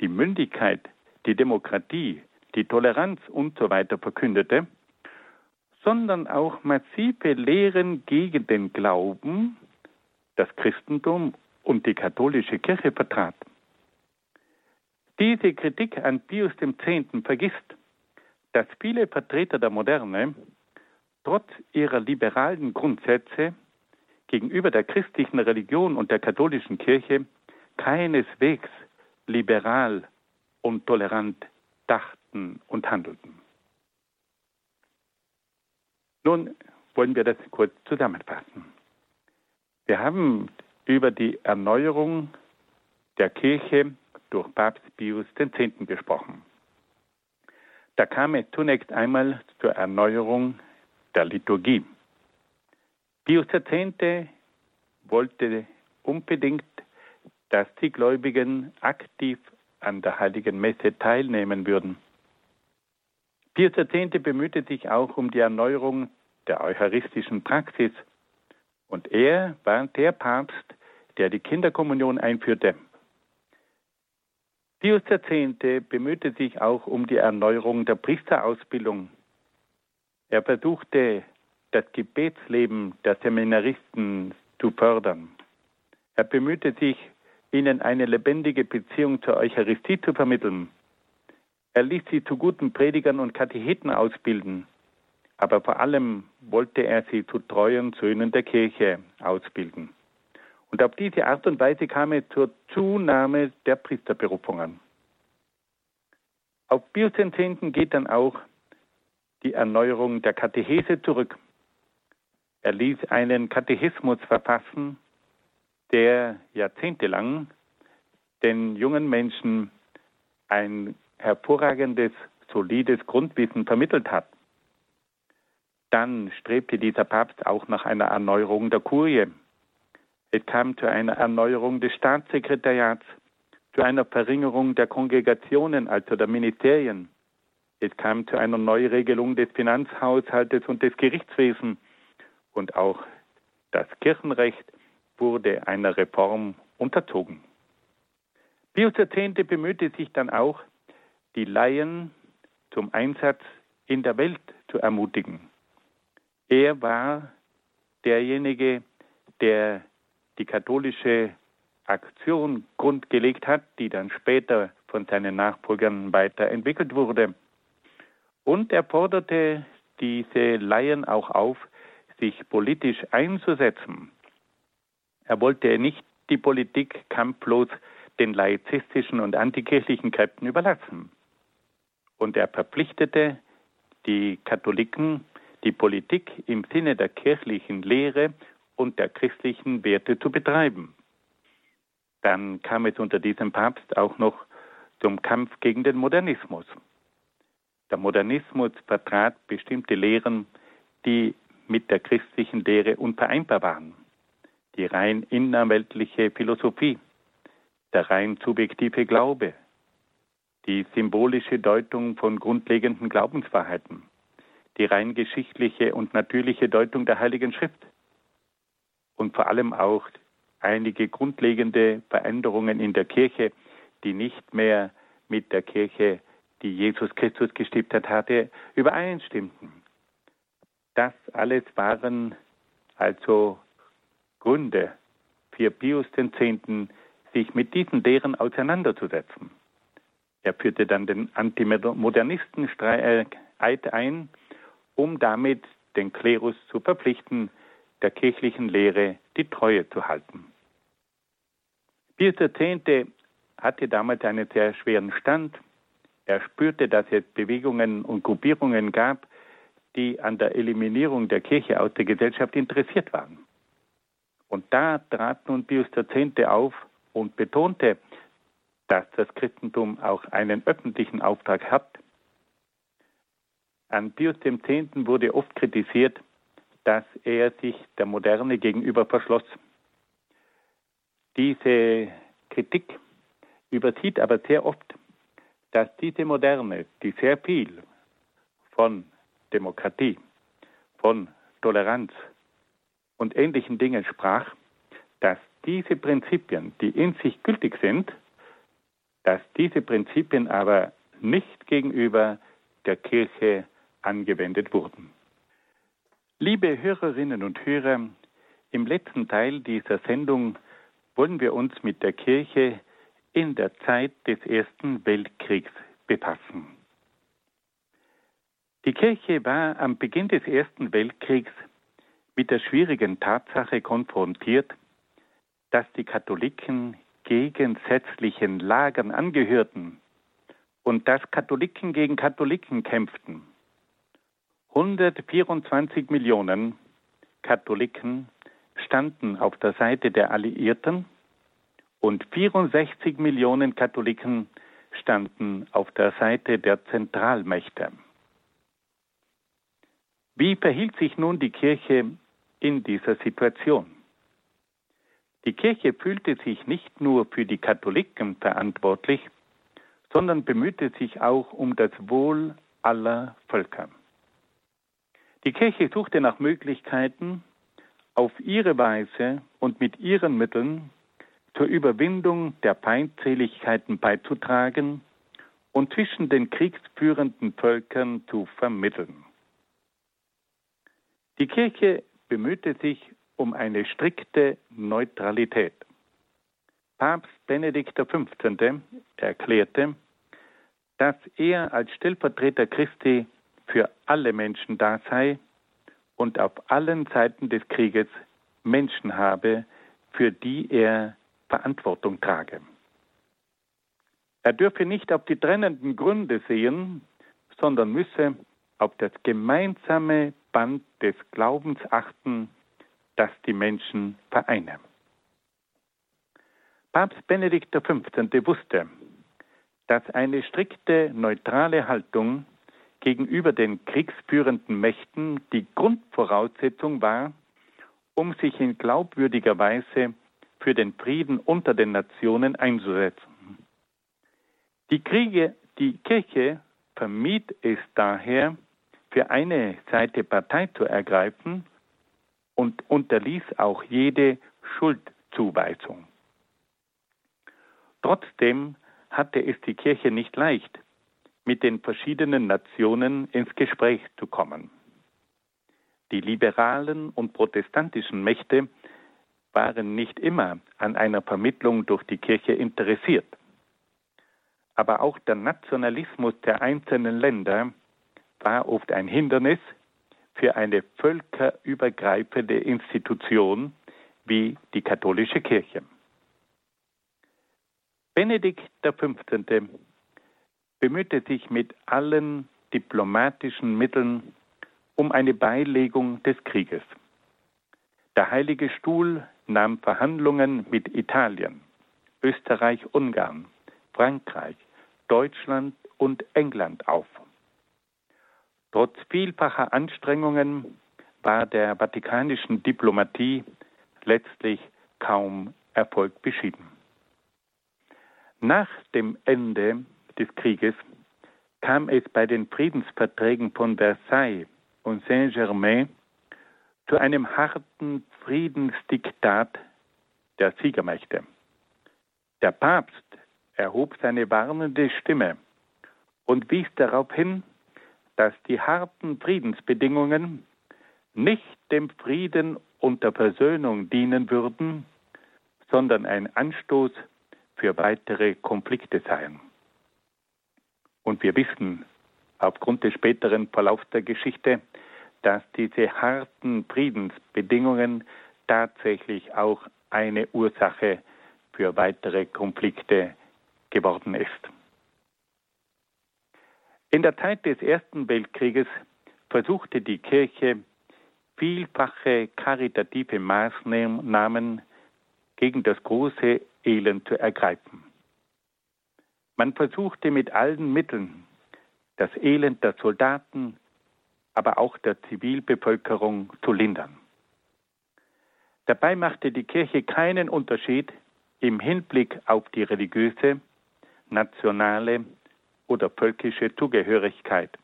die Mündigkeit, die Demokratie, die Toleranz usw. So verkündete, sondern auch massive Lehren gegen den Glauben, das Christentum und die katholische Kirche vertrat. Diese Kritik an Pius X. vergisst, dass viele Vertreter der Moderne trotz ihrer liberalen Grundsätze gegenüber der christlichen Religion und der katholischen Kirche keineswegs liberal und tolerant dachten und handelten. Nun wollen wir das kurz zusammenfassen. Wir haben über die Erneuerung der Kirche durch Papst Pius X. gesprochen. Da kam es zunächst einmal zur Erneuerung der Liturgie. Pius X. wollte unbedingt, dass die Gläubigen aktiv an der heiligen Messe teilnehmen würden. Pius X. bemühte sich auch um die Erneuerung der eucharistischen Praxis und er war der Papst, der die Kinderkommunion einführte. Pius X. bemühte sich auch um die Erneuerung der Priesterausbildung. Er versuchte, das Gebetsleben der Seminaristen zu fördern. Er bemühte sich, ihnen eine lebendige Beziehung zur Eucharistie zu vermitteln. Er ließ sie zu guten Predigern und Katecheten ausbilden, aber vor allem wollte er sie zu treuen Söhnen der Kirche ausbilden. Und auf diese Art und Weise kam es zur Zunahme der Priesterberufungen. Auf Pius X. geht dann auch die Erneuerung der Katechese zurück. Er ließ einen Katechismus verfassen, der jahrzehntelang den jungen Menschen ein hervorragendes, solides Grundwissen vermittelt hat. Dann strebte dieser Papst auch nach einer Erneuerung der Kurie. Es kam zu einer Erneuerung des Staatssekretariats, zu einer Verringerung der Kongregationen, also der Ministerien. Es kam zu einer Neuregelung des Finanzhaushaltes und des Gerichtswesens und auch das Kirchenrecht wurde einer Reform unterzogen. Pius X. bemühte sich dann auch, die Laien zum Einsatz in der Welt zu ermutigen. Er war derjenige, der die katholische Aktion grundgelegt hat, die dann später von seinen Nachfolgern weiterentwickelt wurde. Und er forderte diese Laien auch auf, sich politisch einzusetzen. Er wollte nicht die Politik kampflos den laizistischen und antikirchlichen Kräften überlassen. Und er verpflichtete die Katholiken, die Politik im Sinne der kirchlichen Lehre und der christlichen Werte zu betreiben. Dann kam es unter diesem Papst auch noch zum Kampf gegen den Modernismus. Der Modernismus vertrat bestimmte Lehren, die mit der christlichen Lehre unvereinbar waren. Die rein innerweltliche Philosophie, der rein subjektive Glaube, die symbolische Deutung von grundlegenden Glaubenswahrheiten, die rein geschichtliche und natürliche Deutung der Heiligen Schrift und vor allem auch einige grundlegende Veränderungen in der Kirche, die nicht mehr mit der Kirche, die Jesus Christus gestiftet hatte, übereinstimmten. Das alles waren also Gründe für Pius X., sich mit diesen Lehren auseinanderzusetzen. Er führte dann den Antimodernisten-Eid ein, um damit den Klerus zu verpflichten, der kirchlichen Lehre die Treue zu halten. Pius X. hatte damals einen sehr schweren Stand. Er spürte, dass es Bewegungen und Gruppierungen gab, die an der Eliminierung der Kirche aus der Gesellschaft interessiert waren. Und da trat nun Pius X. auf und betonte, dass das Christentum auch einen öffentlichen Auftrag hat. An Pius X. wurde oft kritisiert, dass er sich der Moderne gegenüber verschloss. Diese Kritik übersieht aber sehr oft, dass diese Moderne, die sehr viel von Demokratie, von Toleranz und ähnlichen Dingen sprach, dass diese Prinzipien, die in sich gültig sind, dass diese Prinzipien aber nicht gegenüber der Kirche angewendet wurden. Liebe Hörerinnen und Hörer, im letzten Teil dieser Sendung wollen wir uns mit der Kirche in der Zeit des Ersten Weltkriegs befassen. Die Kirche war am Beginn des Ersten Weltkriegs mit der schwierigen Tatsache konfrontiert, dass die Katholiken gegensätzlichen Lagern angehörten und dass Katholiken gegen Katholiken kämpften. 124 Millionen Katholiken standen auf der Seite der Alliierten und 64 Millionen Katholiken standen auf der Seite der Zentralmächte. Wie verhielt sich nun die Kirche in dieser Situation? Die Kirche fühlte sich nicht nur für die Katholiken verantwortlich, sondern bemühte sich auch um das Wohl aller Völker. Die Kirche suchte nach Möglichkeiten, auf ihre Weise und mit ihren Mitteln zur Überwindung der Feindseligkeiten beizutragen und zwischen den kriegsführenden Völkern zu vermitteln. Die Kirche bemühte sich um eine strikte Neutralität. Papst Benedikt XV. erklärte, dass er als Stellvertreter Christi für alle Menschen da sei und auf allen Seiten des Krieges Menschen habe, für die er Verantwortung trage. Er dürfe nicht auf die trennenden Gründe sehen, sondern müsse auf das gemeinsame Band des Glaubens achten, das die Menschen vereine. Papst Benedikt XV. wusste, dass eine strikte neutrale Haltung gegenüber den kriegsführenden Mächten die Grundvoraussetzung war, um sich in glaubwürdiger Weise für den Frieden unter den Nationen einzusetzen. Die, Kriege, die Kirche vermied es daher, für eine Seite Partei zu ergreifen und unterließ auch jede Schuldzuweisung. Trotzdem hatte es die Kirche nicht leicht, mit den verschiedenen Nationen ins Gespräch zu kommen. Die liberalen und protestantischen Mächte waren nicht immer an einer Vermittlung durch die Kirche interessiert. Aber auch der Nationalismus der einzelnen Länder war oft ein Hindernis für eine völkerübergreifende Institution wie die katholische Kirche. Benedikt XV. Bemühte sich mit allen diplomatischen Mitteln um eine Beilegung des Krieges. Der Heilige Stuhl nahm Verhandlungen mit Italien, Österreich, Ungarn, Frankreich, Deutschland und England auf. Trotz vielfacher Anstrengungen war der vatikanischen Diplomatie letztlich kaum Erfolg beschieden. Nach dem Ende des Krieges kam es bei den Friedensverträgen von Versailles und Saint-Germain zu einem harten Friedensdiktat der Siegermächte. Der Papst erhob seine warnende Stimme und wies darauf hin, dass die harten Friedensbedingungen nicht dem Frieden und der Versöhnung dienen würden, sondern ein Anstoß für weitere Konflikte seien. Und wir wissen aufgrund des späteren Verlaufs der Geschichte, dass diese harten Friedensbedingungen tatsächlich auch eine Ursache für weitere Konflikte geworden ist. In der Zeit des Ersten Weltkrieges versuchte die Kirche vielfache karitative Maßnahmen gegen das große Elend zu ergreifen. Man versuchte mit allen Mitteln das Elend der Soldaten, aber auch der Zivilbevölkerung zu lindern. Dabei machte die Kirche keinen Unterschied im Hinblick auf die religiöse, nationale oder völkische Zugehörigkeit.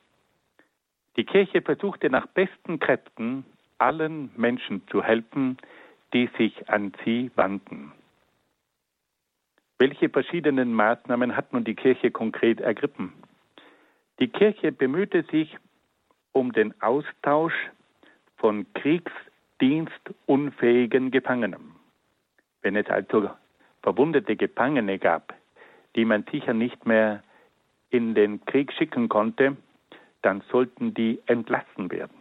Die Kirche versuchte nach besten Kräften allen Menschen zu helfen, die sich an sie wandten. Welche verschiedenen Maßnahmen hat nun die Kirche konkret ergriffen? Die Kirche bemühte sich um den Austausch von kriegsdienstunfähigen Gefangenen. Wenn es also verwundete Gefangene gab, die man sicher nicht mehr in den Krieg schicken konnte, dann sollten die entlassen werden.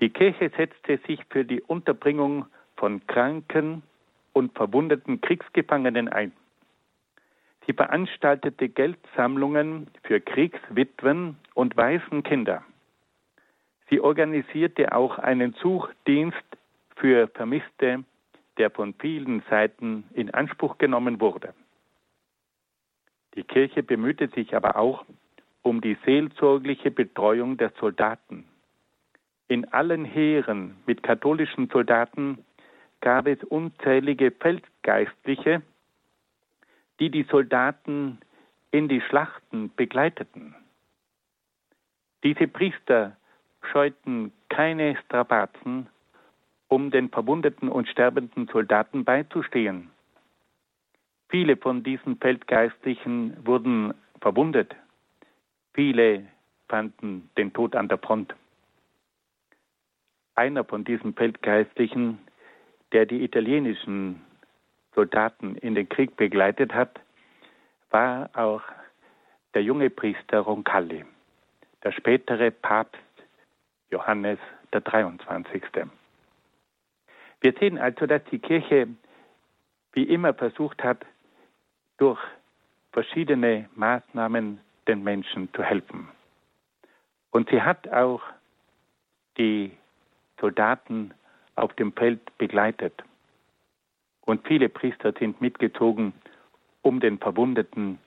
Die Kirche setzte sich für die Unterbringung von Kranken und verwundeten Kriegsgefangenen ein. Sie veranstaltete Geldsammlungen für Kriegswitwen und Waisenkinder. Sie organisierte auch einen Suchdienst für Vermisste, der von vielen Seiten in Anspruch genommen wurde. Die Kirche bemühte sich aber auch um die seelsorgliche Betreuung der Soldaten. In allen Heeren mit katholischen Soldaten gab es unzählige Feldgeistliche, die die Soldaten in die Schlachten begleiteten. Diese Priester scheuten keine Strapazen, um den verwundeten und sterbenden Soldaten beizustehen. Viele von diesen Feldgeistlichen wurden verwundet, viele fanden den Tod an der Front. Einer von diesen Feldgeistlichen der die italienischen Soldaten in den Krieg begleitet hat, war auch der junge Priester Roncalli, der spätere Papst Johannes der 23. Wir sehen also, dass die Kirche wie immer versucht hat, durch verschiedene Maßnahmen den Menschen zu helfen. Und sie hat auch die Soldaten auf dem Feld begleitet. Und viele Priester sind mitgezogen, um den verwundeten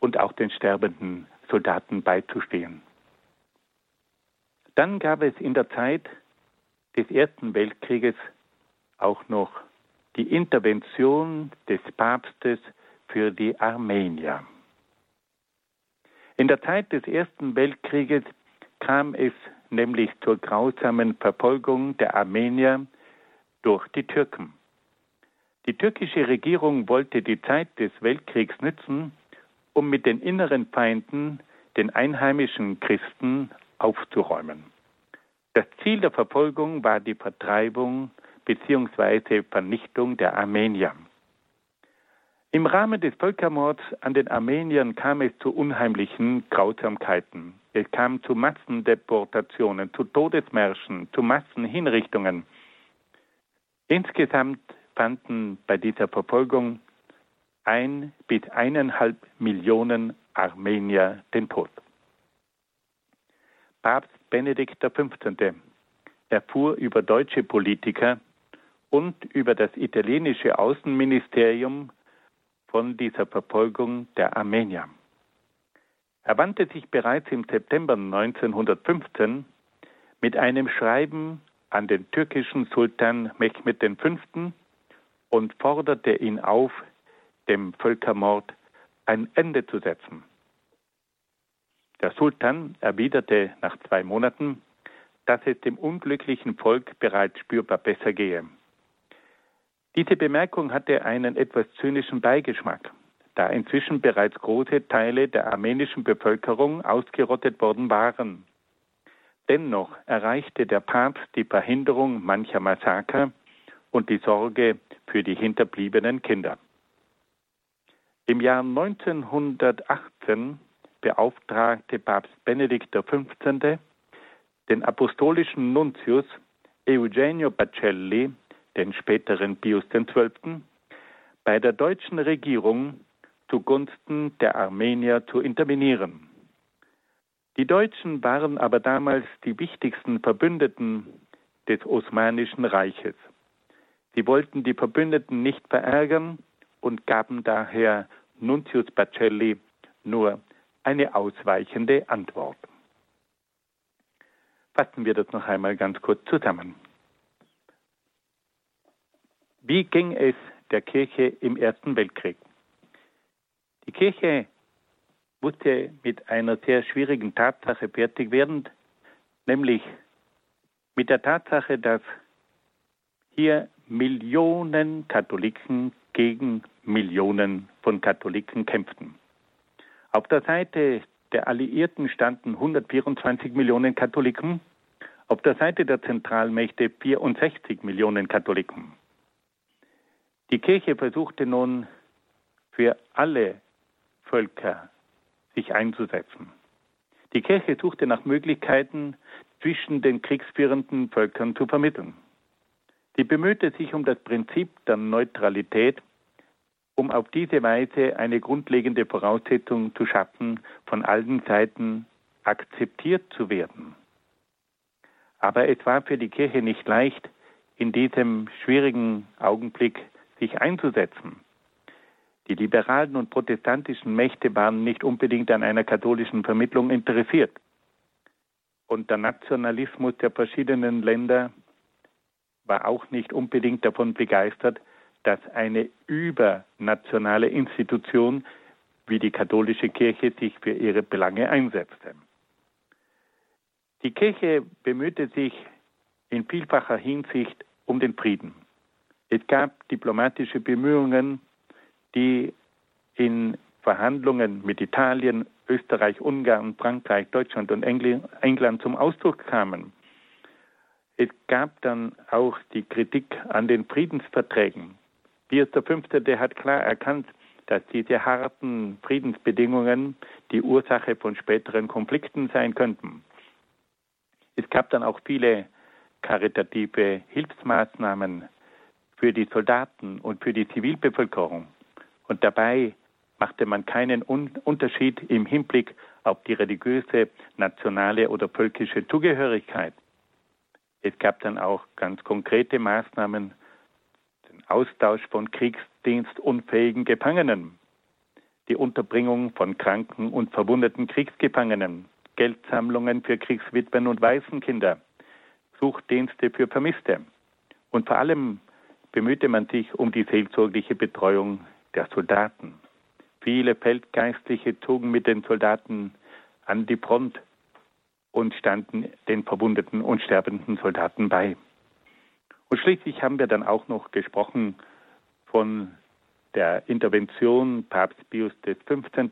und auch den sterbenden Soldaten beizustehen. Dann gab es in der Zeit des Ersten Weltkrieges auch noch die Intervention des Papstes für die Armenier. In der Zeit des Ersten Weltkrieges kam es nämlich zur grausamen Verfolgung der Armenier durch die Türken. Die türkische Regierung wollte die Zeit des Weltkriegs nützen, um mit den inneren Feinden, den einheimischen Christen, aufzuräumen. Das Ziel der Verfolgung war die Vertreibung bzw. Vernichtung der Armenier. Im Rahmen des Völkermords an den Armeniern kam es zu unheimlichen Grausamkeiten. Es kam zu Massendeportationen, zu Todesmärschen, zu Massenhinrichtungen. Insgesamt fanden bei dieser Verfolgung ein bis eineinhalb Millionen Armenier den Tod. Papst Benedikt XV. erfuhr über deutsche Politiker und über das italienische Außenministerium von dieser Verfolgung der Armenier. Er wandte sich bereits im September 1915 mit einem Schreiben an den türkischen Sultan Mehmed V. und forderte ihn auf, dem Völkermord ein Ende zu setzen. Der Sultan erwiderte nach zwei Monaten, dass es dem unglücklichen Volk bereits spürbar besser gehe. Diese Bemerkung hatte einen etwas zynischen Beigeschmack da inzwischen bereits große Teile der armenischen Bevölkerung ausgerottet worden waren. Dennoch erreichte der Papst die Verhinderung mancher Massaker und die Sorge für die hinterbliebenen Kinder. Im Jahr 1918 beauftragte Papst Benedikt XV. den apostolischen Nuntius Eugenio Bacelli, den späteren Pius XII., bei der deutschen Regierung zugunsten der Armenier zu intervenieren. Die Deutschen waren aber damals die wichtigsten Verbündeten des Osmanischen Reiches. Sie wollten die Verbündeten nicht verärgern und gaben daher Nuntius Bacelli nur eine ausweichende Antwort. Fassen wir das noch einmal ganz kurz zusammen. Wie ging es der Kirche im Ersten Weltkrieg? Die Kirche musste mit einer sehr schwierigen Tatsache fertig werden, nämlich mit der Tatsache, dass hier Millionen Katholiken gegen Millionen von Katholiken kämpften. Auf der Seite der Alliierten standen 124 Millionen Katholiken, auf der Seite der Zentralmächte 64 Millionen Katholiken. Die Kirche versuchte nun für alle Völker sich einzusetzen. Die Kirche suchte nach Möglichkeiten, zwischen den kriegsführenden Völkern zu vermitteln. Sie bemühte sich um das Prinzip der Neutralität, um auf diese Weise eine grundlegende Voraussetzung zu schaffen, von allen Seiten akzeptiert zu werden. Aber es war für die Kirche nicht leicht, in diesem schwierigen Augenblick sich einzusetzen. Die liberalen und protestantischen Mächte waren nicht unbedingt an einer katholischen Vermittlung interessiert. Und der Nationalismus der verschiedenen Länder war auch nicht unbedingt davon begeistert, dass eine übernationale Institution wie die katholische Kirche sich für ihre Belange einsetzte. Die Kirche bemühte sich in vielfacher Hinsicht um den Frieden. Es gab diplomatische Bemühungen, die in Verhandlungen mit Italien, Österreich, Ungarn, Frankreich, Deutschland und England zum Ausdruck kamen. Es gab dann auch die Kritik an den Friedensverträgen. Pius V. Der hat klar erkannt, dass diese harten Friedensbedingungen die Ursache von späteren Konflikten sein könnten. Es gab dann auch viele karitative Hilfsmaßnahmen für die Soldaten und für die Zivilbevölkerung. Und dabei machte man keinen Unterschied im Hinblick auf die religiöse, nationale oder völkische Zugehörigkeit. Es gab dann auch ganz konkrete Maßnahmen, den Austausch von kriegsdienstunfähigen Gefangenen, die Unterbringung von kranken und verwundeten Kriegsgefangenen, Geldsammlungen für Kriegswitwen und Waisenkinder, Suchdienste für Vermisste. Und vor allem bemühte man sich um die seelsorgliche Betreuung der Soldaten. Viele Feldgeistliche zogen mit den Soldaten an die Front und standen den verwundeten und sterbenden Soldaten bei. Und schließlich haben wir dann auch noch gesprochen von der Intervention Papst Pius XV.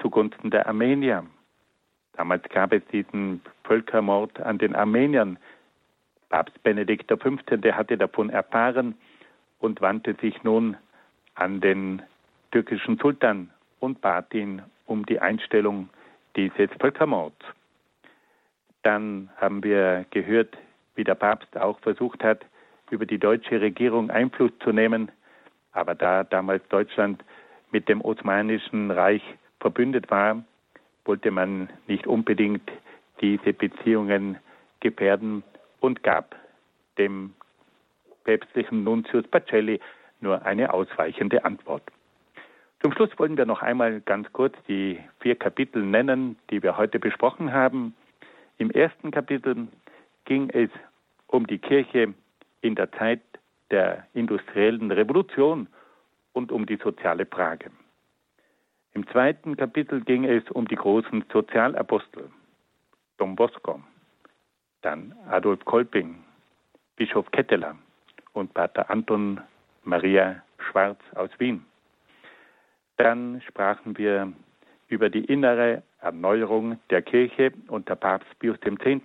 zugunsten der Armenier. Damals gab es diesen Völkermord an den Armeniern. Papst Benedikt XV. hatte davon erfahren und wandte sich nun an den türkischen Sultan und bat ihn um die Einstellung dieses Völkermords. Dann haben wir gehört, wie der Papst auch versucht hat, über die deutsche Regierung Einfluss zu nehmen. Aber da damals Deutschland mit dem Osmanischen Reich verbündet war, wollte man nicht unbedingt diese Beziehungen gefährden und gab dem päpstlichen Nuntius Pacelli nur eine ausweichende Antwort. Zum Schluss wollen wir noch einmal ganz kurz die vier Kapitel nennen, die wir heute besprochen haben. Im ersten Kapitel ging es um die Kirche in der Zeit der industriellen Revolution und um die soziale Frage. Im zweiten Kapitel ging es um die großen Sozialapostel, Don Bosco, dann Adolf Kolping, Bischof Ketteler und Pater Anton Maria Schwarz aus Wien. Dann sprachen wir über die innere Erneuerung der Kirche unter Papst Pius X.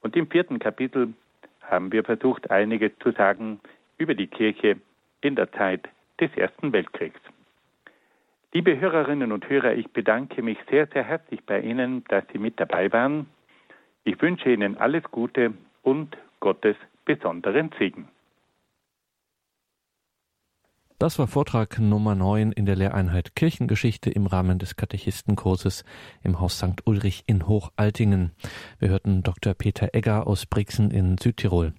Und im vierten Kapitel haben wir versucht, einiges zu sagen über die Kirche in der Zeit des Ersten Weltkriegs. Liebe Hörerinnen und Hörer, ich bedanke mich sehr, sehr herzlich bei Ihnen, dass Sie mit dabei waren. Ich wünsche Ihnen alles Gute und Gottes besonderen Segen. Das war Vortrag Nummer 9 in der Lehreinheit Kirchengeschichte im Rahmen des Katechistenkurses im Haus St. Ulrich in Hochaltingen. Wir hörten Dr. Peter Egger aus Brixen in Südtirol.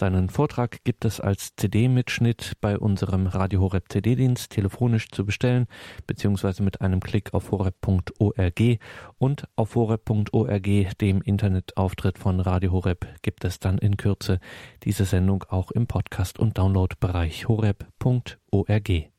Seinen Vortrag gibt es als CD-Mitschnitt bei unserem Radio Horeb CD-Dienst telefonisch zu bestellen, beziehungsweise mit einem Klick auf horeb.org und auf horeb.org, dem Internetauftritt von Radio Horeb, gibt es dann in Kürze diese Sendung auch im Podcast- und Downloadbereich horeb.org.